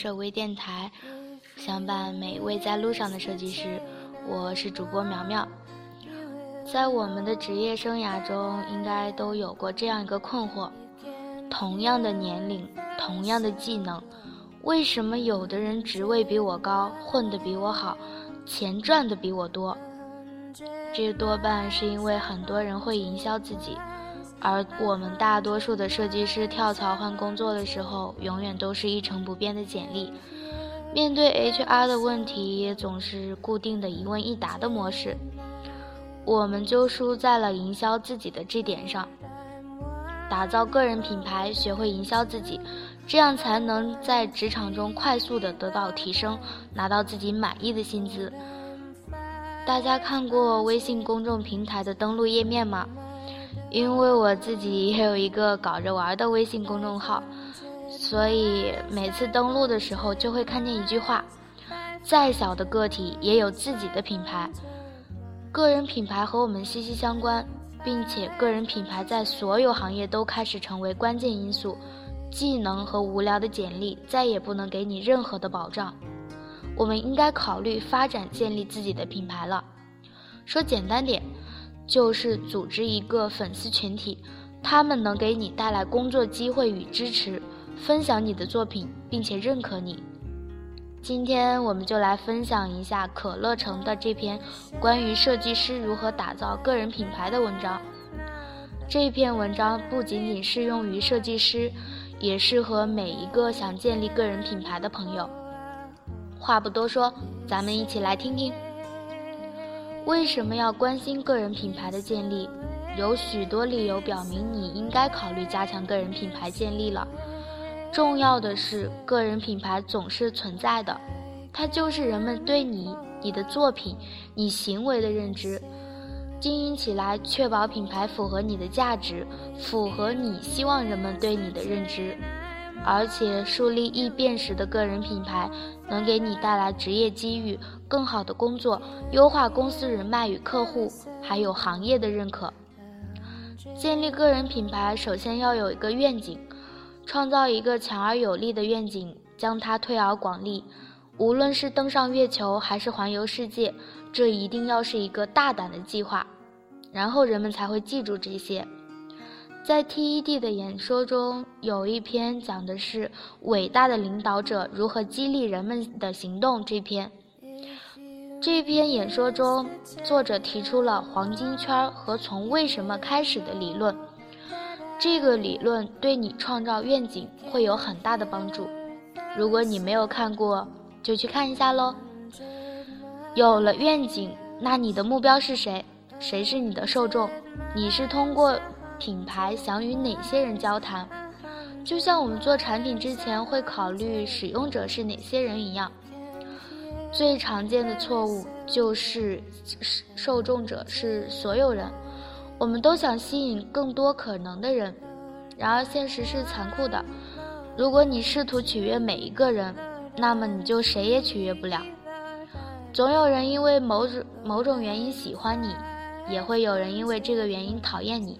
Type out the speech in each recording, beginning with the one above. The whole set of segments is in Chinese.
设微电台，相伴每一位在路上的设计师。我是主播苗苗。在我们的职业生涯中，应该都有过这样一个困惑：同样的年龄，同样的技能，为什么有的人职位比我高，混得比我好，钱赚的比我多？这多半是因为很多人会营销自己，而我们大多数的设计师跳槽换工作的时候，永远都是一成不变的简历。面对 HR 的问题，也总是固定的一问一答的模式，我们就输在了营销自己的这点上。打造个人品牌，学会营销自己，这样才能在职场中快速的得到提升，拿到自己满意的薪资。大家看过微信公众平台的登录页面吗？因为我自己也有一个搞着玩的微信公众号。所以每次登录的时候，就会看见一句话：再小的个体也有自己的品牌。个人品牌和我们息息相关，并且个人品牌在所有行业都开始成为关键因素。技能和无聊的简历再也不能给你任何的保障。我们应该考虑发展建立自己的品牌了。说简单点，就是组织一个粉丝群体，他们能给你带来工作机会与支持。分享你的作品，并且认可你。今天我们就来分享一下可乐城的这篇关于设计师如何打造个人品牌的文章。这篇文章不仅仅适用于设计师，也适合每一个想建立个人品牌的朋友。话不多说，咱们一起来听听。为什么要关心个人品牌的建立？有许多理由表明你应该考虑加强个人品牌建立了。重要的是，个人品牌总是存在的，它就是人们对你、你的作品、你行为的认知。经营起来，确保品牌符合你的价值，符合你希望人们对你的认知，而且树立易辨识的个人品牌，能给你带来职业机遇、更好的工作、优化公司人脉与客户，还有行业的认可。建立个人品牌，首先要有一个愿景。创造一个强而有力的愿景，将它推而广利。无论是登上月球还是环游世界，这一定要是一个大胆的计划，然后人们才会记住这些。在 TED 的演说中，有一篇讲的是伟大的领导者如何激励人们的行动。这篇这篇演说中，作者提出了黄金圈和从为什么开始的理论。这个理论对你创造愿景会有很大的帮助。如果你没有看过，就去看一下喽。有了愿景，那你的目标是谁？谁是你的受众？你是通过品牌想与哪些人交谈？就像我们做产品之前会考虑使用者是哪些人一样。最常见的错误就是受众者是所有人。我们都想吸引更多可能的人，然而现实是残酷的。如果你试图取悦每一个人，那么你就谁也取悦不了。总有人因为某种某种原因喜欢你，也会有人因为这个原因讨厌你。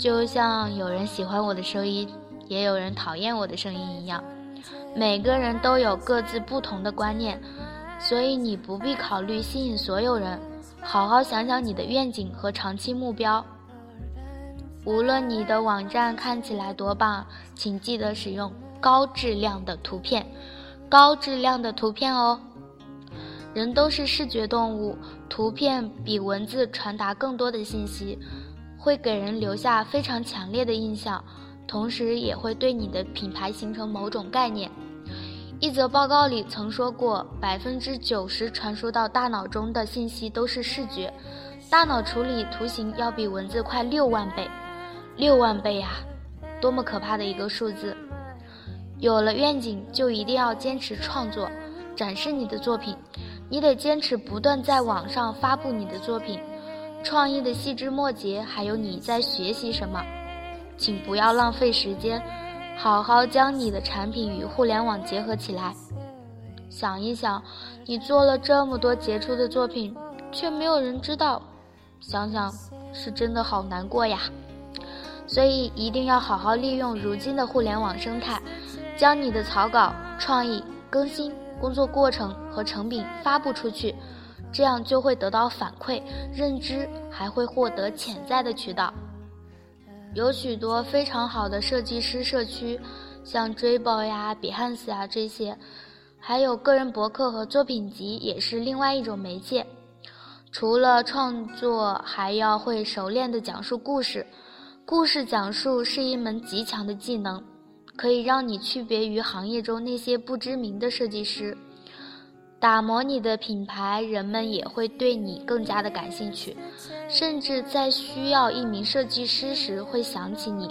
就像有人喜欢我的声音，也有人讨厌我的声音一样。每个人都有各自不同的观念，所以你不必考虑吸引所有人。好好想想你的愿景和长期目标。无论你的网站看起来多棒，请记得使用高质量的图片，高质量的图片哦。人都是视觉动物，图片比文字传达更多的信息，会给人留下非常强烈的印象，同时也会对你的品牌形成某种概念。一则报告里曾说过，百分之九十传输到大脑中的信息都是视觉，大脑处理图形要比文字快六万倍，六万倍呀，多么可怕的一个数字！有了愿景，就一定要坚持创作，展示你的作品，你得坚持不断在网上发布你的作品，创意的细枝末节，还有你在学习什么，请不要浪费时间。好好将你的产品与互联网结合起来。想一想，你做了这么多杰出的作品，却没有人知道，想想是真的好难过呀。所以一定要好好利用如今的互联网生态，将你的草稿、创意、更新、工作过程和成品发布出去，这样就会得到反馈、认知，还会获得潜在的渠道。有许多非常好的设计师社区，像 JBL 呀、Behance 呀这些，还有个人博客和作品集，也是另外一种媒介。除了创作，还要会熟练的讲述故事。故事讲述是一门极强的技能，可以让你区别于行业中那些不知名的设计师。打磨你的品牌，人们也会对你更加的感兴趣，甚至在需要一名设计师时会想起你。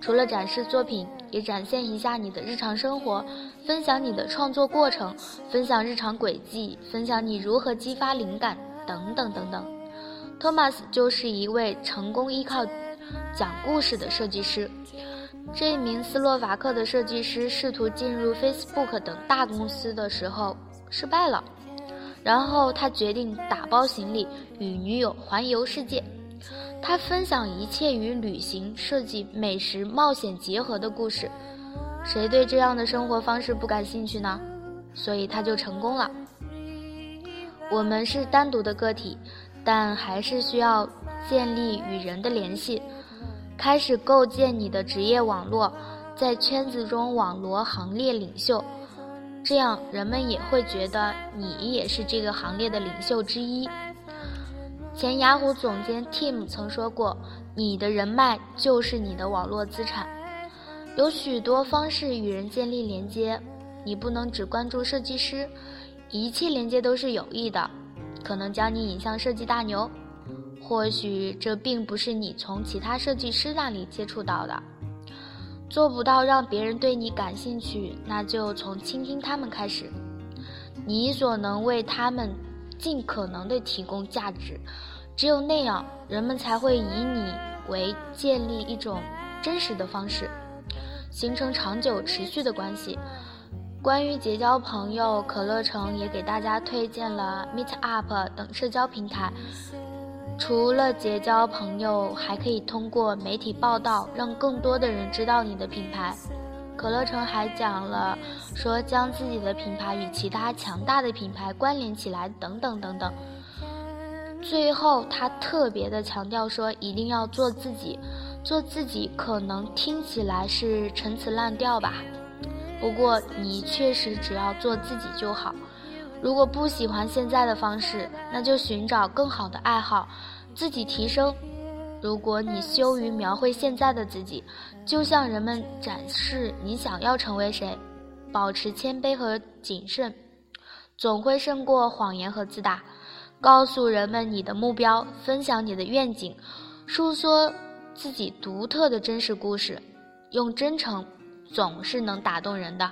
除了展示作品，也展现一下你的日常生活，分享你的创作过程，分享日常轨迹，分享你如何激发灵感，等等等等。托马斯就是一位成功依靠讲故事的设计师。这名斯洛伐克的设计师试图进入 Facebook 等大公司的时候。失败了，然后他决定打包行李与女友环游世界。他分享一切与旅行、设计、美食、冒险结合的故事。谁对这样的生活方式不感兴趣呢？所以他就成功了。我们是单独的个体，但还是需要建立与人的联系，开始构建你的职业网络，在圈子中网罗行列领袖。这样，人们也会觉得你也是这个行列的领袖之一。前雅虎总监 Tim 曾说过：“你的人脉就是你的网络资产。”有许多方式与人建立连接，你不能只关注设计师，一切连接都是有益的，可能将你引向设计大牛。或许这并不是你从其他设计师那里接触到的。做不到让别人对你感兴趣，那就从倾听他们开始。你所能为他们尽可能的提供价值，只有那样，人们才会以你为建立一种真实的方式，形成长久持续的关系。关于结交朋友，可乐城也给大家推荐了 Meetup 等社交平台。除了结交朋友，还可以通过媒体报道，让更多的人知道你的品牌。可乐城还讲了说将自己的品牌与其他强大的品牌关联起来，等等等等。最后，他特别的强调说，一定要做自己。做自己可能听起来是陈词滥调吧，不过你确实只要做自己就好。如果不喜欢现在的方式，那就寻找更好的爱好，自己提升。如果你羞于描绘现在的自己，就向人们展示你想要成为谁，保持谦卑和谨慎，总会胜过谎言和自大。告诉人们你的目标，分享你的愿景，诉说自己独特的真实故事，用真诚，总是能打动人的。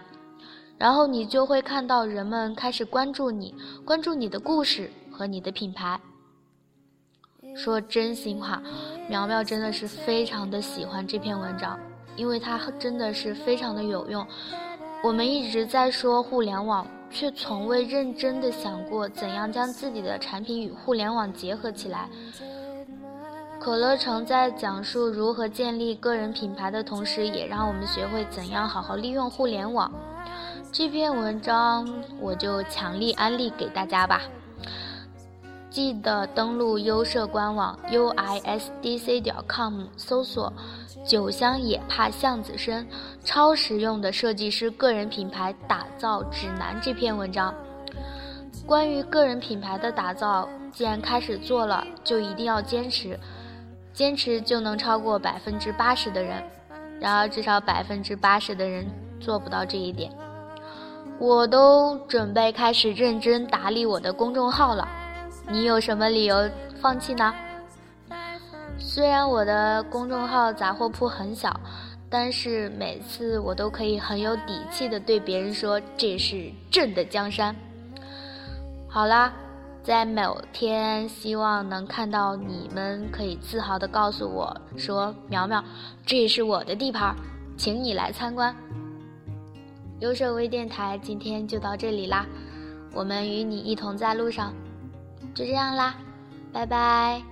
然后你就会看到人们开始关注你，关注你的故事和你的品牌。说真心话，苗苗真的是非常的喜欢这篇文章，因为它真的是非常的有用。我们一直在说互联网，却从未认真的想过怎样将自己的产品与互联网结合起来。可乐城在讲述如何建立个人品牌的同时，也让我们学会怎样好好利用互联网。这篇文章我就强力安利给大家吧。记得登录优设官网 uisdc 点 com，搜索《酒香也怕巷子深》，超实用的设计师个人品牌打造指南。这篇文章关于个人品牌的打造，既然开始做了，就一定要坚持，坚持就能超过百分之八十的人。然而，至少百分之八十的人做不到这一点。我都准备开始认真打理我的公众号了，你有什么理由放弃呢？虽然我的公众号杂货铺很小，但是每次我都可以很有底气的对别人说这是朕的江山。好啦，在某天希望能看到你们可以自豪的告诉我说苗苗，这是我的地盘，请你来参观。优设微电台今天就到这里啦，我们与你一同在路上，就这样啦，拜拜。